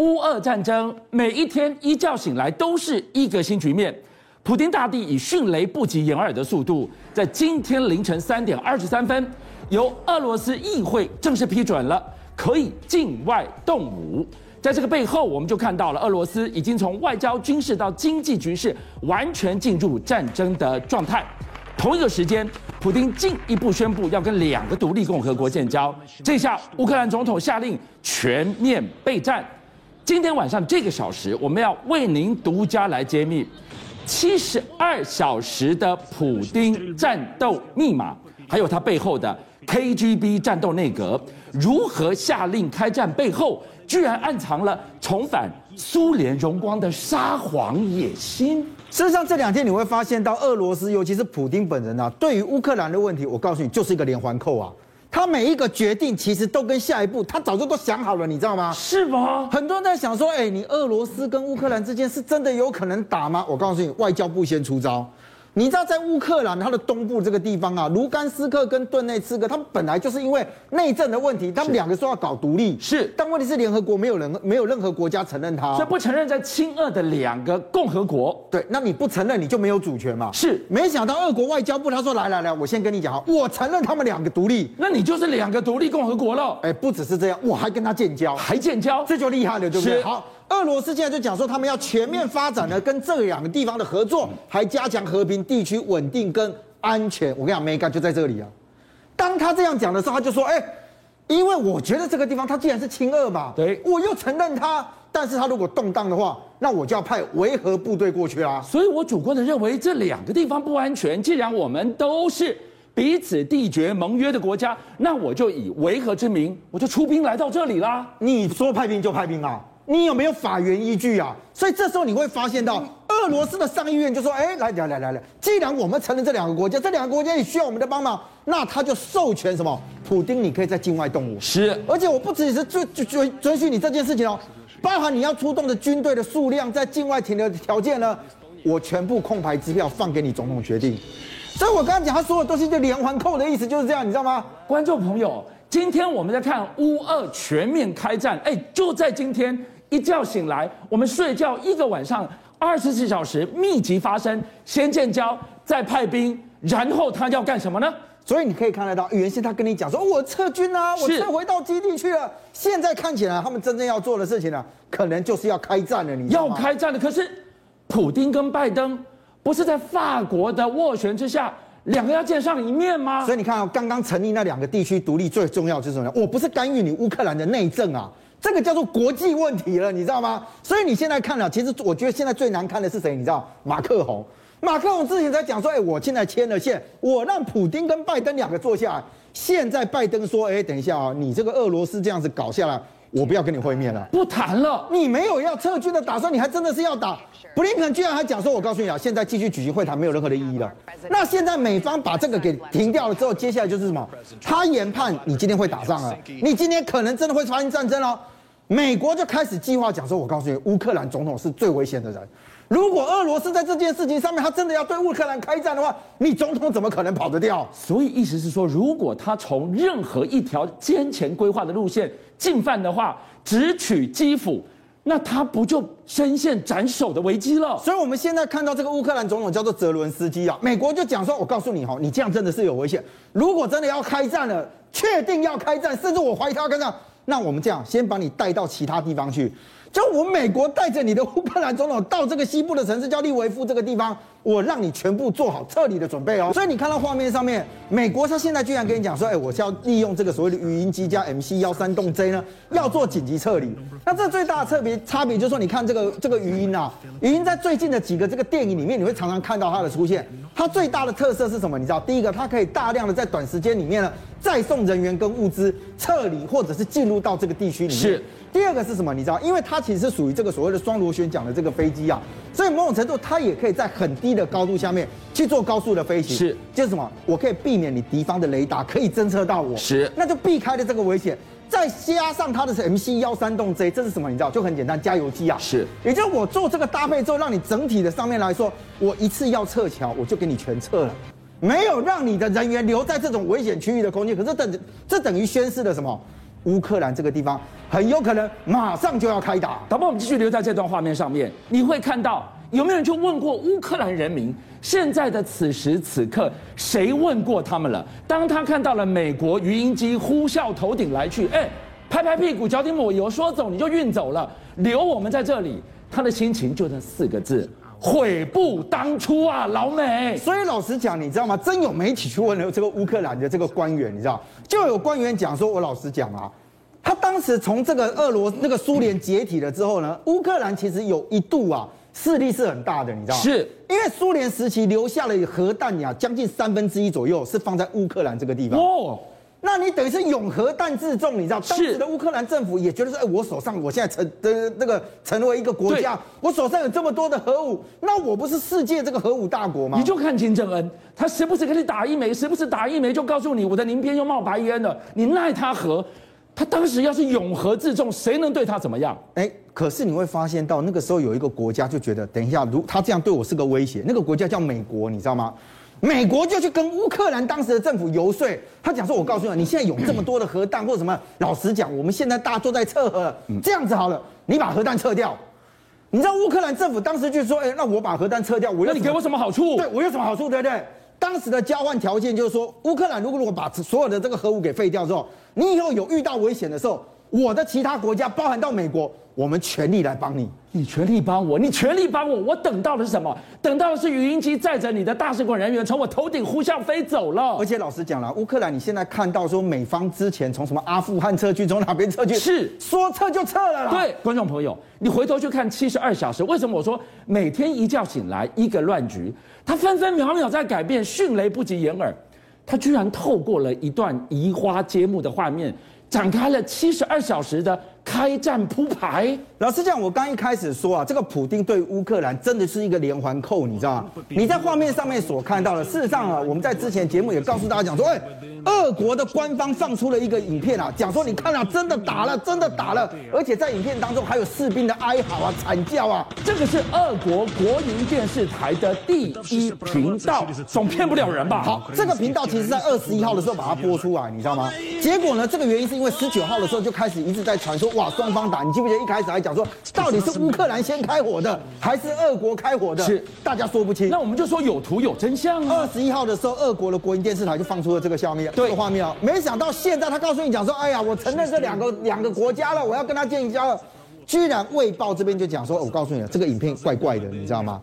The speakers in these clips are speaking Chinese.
乌俄战争每一天一觉醒来都是一个新局面。普丁大帝以迅雷不及掩耳的速度，在今天凌晨三点二十三分，由俄罗斯议会正式批准了可以境外动武。在这个背后，我们就看到了俄罗斯已经从外交、军事到经济局势完全进入战争的状态。同一个时间，普丁进一步宣布要跟两个独立共和国建交。这下，乌克兰总统下令全面备战。今天晚上这个小时，我们要为您独家来揭秘七十二小时的普丁战斗密码，还有他背后的 KGB 战斗内阁如何下令开战，背后居然暗藏了重返苏联荣光的沙皇野心。事实上，这两天你会发现到俄罗斯，尤其是普丁本人啊，对于乌克兰的问题，我告诉你，就是一个连环扣啊。他每一个决定，其实都跟下一步，他早就都想好了，你知道吗？是吗？很多人在想说，哎，你俄罗斯跟乌克兰之间是真的有可能打吗？我告诉你，外交部先出招。你知道在乌克兰它的东部这个地方啊，卢甘斯克跟顿内茨克，他们本来就是因为内政的问题，他们两个说要搞独立，是，但问题是联合国没有人没有任何国家承认它，所以不承认在亲俄的两个共和国。对，那你不承认你就没有主权嘛？是，没想到俄国外交部他说来来来，我先跟你讲啊，我承认他们两个独立，那你就是两个独立共和国了。哎，不只是这样，我还跟他建交，还建交，这就厉害了，对不对？好。俄罗斯现在就讲说，他们要全面发展呢，跟这两个地方的合作，还加强和平、地区稳定跟安全。我跟你讲，mega 就在这里啊。当他这样讲的时候，他就说：“哎，因为我觉得这个地方它既然是亲俄嘛，对，我又承认它，但是他如果动荡的话，那我就要派维和部队过去啦。所以我主观的认为这两个地方不安全。既然我们都是彼此缔结盟约的国家，那我就以维和之名，我就出兵来到这里啦。你说派兵就派兵啊。”你有没有法源依据啊？所以这时候你会发现到，俄罗斯的上议院就说：“哎，来来来来来，既然我们承认这两个国家，这两个国家也需要我们的帮忙，那他就授权什么？普丁，你可以在境外动武。是，而且我不只是准准准许你这件事情哦，包含你要出动的军队的数量，在境外停留的条件呢，我全部空白支票放给你总统决定。所以我刚刚讲，他说的东西就连环扣的意思就是这样，你知道吗？观众朋友，今天我们在看乌俄全面开战，哎，就在今天。一觉醒来，我们睡觉一个晚上，二十四小时密集发生，先建交，再派兵，然后他要干什么呢？所以你可以看得到，原先他跟你讲说，我撤军啊，我撤回到基地去了。现在看起来，他们真正要做的事情呢，可能就是要开战了。你要开战了，可是普丁跟拜登不是在法国的斡旋之下，两个要见上一面吗？所以你看啊，刚刚成立那两个地区独立，最重要就是什么？我不是干预你乌克兰的内政啊。这个叫做国际问题了，你知道吗？所以你现在看了，其实我觉得现在最难看的是谁？你知道？马克宏。马克宏之前在讲说，哎，我现在牵了线，我让普京跟拜登两个坐下来。现在拜登说，哎，等一下啊，你这个俄罗斯这样子搞下来。我不要跟你会面了，不谈了。你没有要撤军的打算，你还真的是要打？布林肯居然还讲说，我告诉你啊，现在继续举行会谈没有任何的意义了。那现在美方把这个给停掉了之后，接下来就是什么？他研判你今天会打仗了，你今天可能真的会发生战争了。美国就开始计划讲说，我告诉你，乌克兰总统是最危险的人。如果俄罗斯在这件事情上面，他真的要对乌克兰开战的话，你总统怎么可能跑得掉？所以意思是说，如果他从任何一条先前规划的路线进犯的话，直取基辅，那他不就深陷斩首的危机了？所以我们现在看到这个乌克兰总统叫做泽伦斯基啊，美国就讲说，我告诉你哈，你这样真的是有危险。如果真的要开战了，确定要开战，甚至我怀疑他要开战，那我们这样先把你带到其他地方去。就我美国带着你的乌克兰总统到这个西部的城市叫利维夫这个地方，我让你全部做好撤离的准备哦。所以你看到画面上面，美国他现在居然跟你讲说，哎，我是要利用这个所谓的语音机加 MC 幺三洞 J 呢，要做紧急撤离。那这最大的特别差别就是说，你看这个这个语音啊，语音在最近的几个这个电影里面，你会常常看到它的出现。它最大的特色是什么？你知道，第一个，它可以大量的在短时间里面呢，载送人员跟物资撤离，或者是进入到这个地区里面。是。第二个是什么？你知道，因为它其实是属于这个所谓的双螺旋桨的这个飞机啊，所以某种程度它也可以在很低的高度下面去做高速的飞行。是，就是什么？我可以避免你敌方的雷达可以侦测到我。是，那就避开了这个危险。再加上它的是 MC 幺三洞 J，这是什么？你知道，就很简单，加油机啊。是，也就是我做这个搭配之后，让你整体的上面来说，我一次要撤侨，我就给你全撤了，没有让你的人员留在这种危险区域的空间。可是等这等于宣示了什么？乌克兰这个地方很有可能马上就要开打。导播，我们继续留在这段画面上面，你会看到有没有人去问过乌克兰人民？现在的此时此刻，谁问过他们了？当他看到了美国鱼鹰机呼啸头顶来去，哎，拍拍屁股，脚底抹油，说走你就运走了，留我们在这里，他的心情就这四个字。悔不当初啊，老美！所以老实讲，你知道吗？真有媒体去问了这个乌克兰的这个官员，你知道，就有官员讲说，我老实讲啊，他当时从这个俄罗那个苏联解体了之后呢，乌克兰其实有一度啊势力是很大的，你知道吗？是因为苏联时期留下了核弹呀，将近三分之一左右是放在乌克兰这个地方。哦。那你等于是永和弹自重，你知道？当时的乌克兰政府也觉得说，哎，我手上我现在成的那个成为一个国家，我手上有这么多的核武，那我不是世界这个核武大国吗？你就看金正恩，他时不时给你打一枚，时不时打一枚，就告诉你我的鳞片又冒白烟了，你奈他何？他当时要是永和自重，谁能对他怎么样？哎，可是你会发现到那个时候有一个国家就觉得，等一下，如他这样对我是个威胁，那个国家叫美国，你知道吗？美国就去跟乌克兰当时的政府游说，他讲说：“我告诉你，你现在有这么多的核弹或者什么，老实讲，我们现在大家都在撤核，这样子好了，你把核弹撤掉。你知道乌克兰政府当时就说：‘哎，那我把核弹撤掉，我要你给我什么好处？对我有什么好处，对不对？’当时的交换条件就是说，乌克兰如果如果把所有的这个核武给废掉之后，你以后有遇到危险的时候，我的其他国家，包含到美国。”我们全力来帮你，你全力帮我，你全力帮我，我等到的是什么？等到的是鱼鹰机载着你的大使馆人员从我头顶呼啸飞走了。而且老实讲了，乌克兰你现在看到说美方之前从什么阿富汗撤军，从哪边撤军？是说撤就撤了啦。对，观众朋友，你回头去看七十二小时，为什么我说每天一觉醒来一个乱局？它分分秒秒在改变，迅雷不及掩耳，它居然透过了一段移花接木的画面，展开了七十二小时的。开战铺排，老实讲，我刚一开始说啊，这个普丁对乌克兰真的是一个连环扣，你知道吗？你在画面上面所看到的，事实上啊，我们在之前节目也告诉大家讲说，哎，俄国的官方放出了一个影片啊，讲说你看啊，真的打了，真的打了，而且在影片当中还有士兵的哀嚎啊、惨叫啊，这个是俄国国营电视台的第一频道，总骗不了人吧？好，这个频道其实在二十一号的时候把它播出来，你知道吗？结果呢，这个原因是因为十九号的时候就开始一直在传说。哇，双方打，你记不记得一开始还讲说，到底是乌克兰先开火的，还是俄国开火的？是大家说不清。那我们就说有图有真相啊。二十一号的时候，俄国的国营电视台就放出了这个画面，对这个画面啊。没想到现在他告诉你讲说，哎呀，我承认这两个两个国家了，我要跟他建交了。居然《卫报》这边就讲说，我告诉你了，这个影片怪怪的，你知道吗？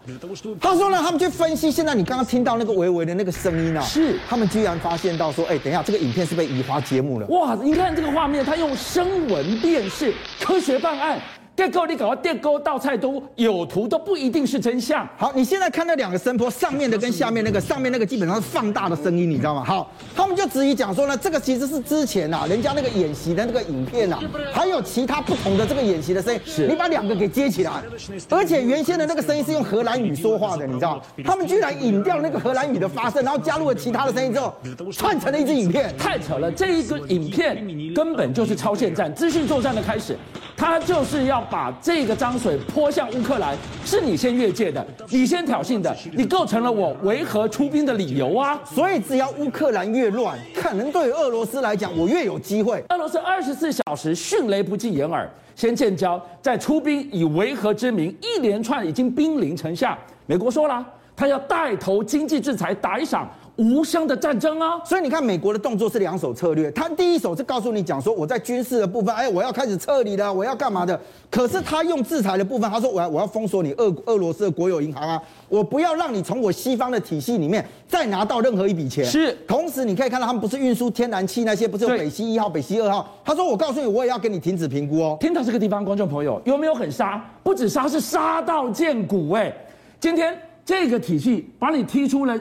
他说呢，他们去分析，现在你刚刚听到那个微微的那个声音啊，是他们居然发现到说，哎，等一下，这个影片是被移花接木了。哇，你看这个画面，他用声纹辨识，科学办案。电沟，你搞到电沟倒菜都有图，都不一定是真相。好，你现在看那两个声波，上面的跟下面那个，上面那个基本上是放大的声音，你知道吗？好，他们就质疑讲说呢，这个其实是之前啊，人家那个演习的那个影片啊，还有其他不同的这个演习的声音，是你把两个给接起来，而且原先的那个声音是用荷兰语说话的，你知道？他们居然引掉那个荷兰语的发声，然后加入了其他的声音之后，串成了一支影片，太扯了！这一个影片根本就是超限战、资讯作战的开始，他就是要。把这个脏水泼向乌克兰，是你先越界的，你先挑衅的，你构成了我维和出兵的理由啊！所以只要乌克兰越乱，可能对于俄罗斯来讲，我越有机会。俄罗斯二十四小时迅雷不及掩耳，先建交，再出兵，以维和之名，一连串已经兵临城下。美国说了，他要带头经济制裁，打一场。无声的战争啊！所以你看，美国的动作是两手策略。他第一手是告诉你讲说，我在军事的部分，哎，我要开始撤离了，我要干嘛的？可是他用制裁的部分，他说我要我要封锁你俄俄罗斯的国有银行啊，我不要让你从我西方的体系里面再拿到任何一笔钱。是。同时你可以看到，他们不是运输天然气那些，不是有北溪一号、北溪二号。他说我告诉你，我也要给你停止评估哦。听到这个地方，观众朋友有没有很杀？不止杀，是杀到见骨哎！今天这个体系把你踢出了。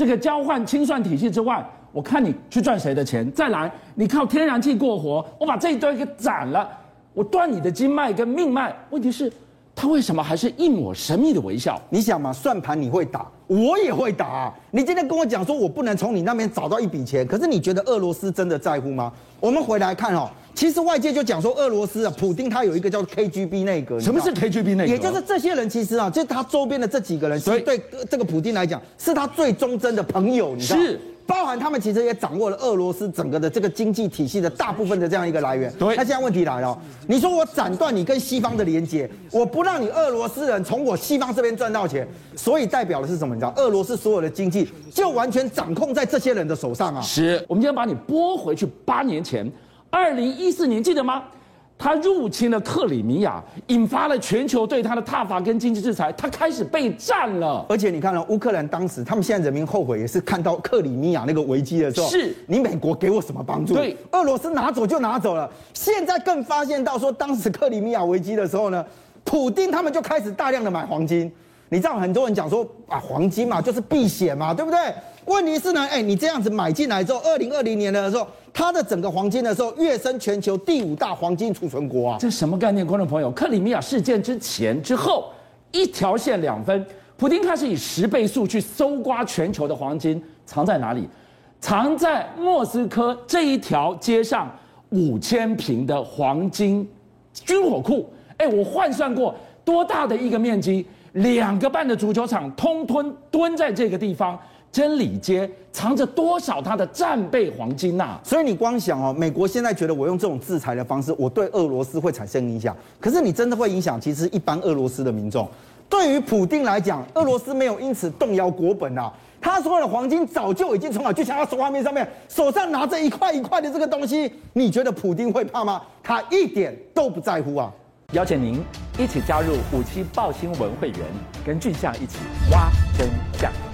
这个交换清算体系之外，我看你去赚谁的钱？再来，你靠天然气过活，我把这一堆给斩了，我断你的经脉跟命脉。问题是，他为什么还是一抹神秘的微笑？你想嘛，算盘你会打，我也会打啊。你今天跟我讲说，我不能从你那边找到一笔钱，可是你觉得俄罗斯真的在乎吗？我们回来看哦。其实外界就讲说，俄罗斯啊，普丁他有一个叫 KGB 内阁。什么是 KGB 内阁？也就是这些人其实啊，就他周边的这几个人，所以对这个普丁来讲，是他最忠贞的朋友。你知道？是。包含他们其实也掌握了俄罗斯整个的这个经济体系的大部分的这样一个来源。对，那现在问题来了，你说我斩断你跟西方的连接，我不让你俄罗斯人从我西方这边赚到钱，所以代表的是什么？你知道，俄罗斯所有的经济就完全掌控在这些人的手上啊。是，我们今天把你拨回去八年前，二零一四年，记得吗？他入侵了克里米亚，引发了全球对他的挞伐跟经济制裁，他开始备战了。而且你看了乌克兰当时，他们现在人民后悔，也是看到克里米亚那个危机的时候，是你美国给我什么帮助？对，俄罗斯拿走就拿走了。现在更发现到说，当时克里米亚危机的时候呢，普丁他们就开始大量的买黄金。你知道很多人讲说啊，黄金嘛就是避险嘛，对不对？问题是呢，哎，你这样子买进来之后，二零二零年的时候，它的整个黄金的时候跃升全球第五大黄金储存国啊！这什么概念，观众朋友？克里米亚事件之前之后，一条线两分，普丁开始以十倍速去搜刮全球的黄金，藏在哪里？藏在莫斯科这一条街上五千坪的黄金军火库。哎，我换算过，多大的一个面积？两个半的足球场，通通蹲在这个地方。真理街藏着多少它的战备黄金呐、啊？所以你光想哦，美国现在觉得我用这种制裁的方式，我对俄罗斯会产生影响。可是你真的会影响，其实一般俄罗斯的民众。对于普丁来讲，俄罗斯没有因此动摇国本啊。他所有的黄金早就已经存好，就像他手画面上面手上拿着一块一块的这个东西，你觉得普丁会怕吗？他一点都不在乎啊！邀请您一起加入五七报新闻会员，跟俊相一起挖真相。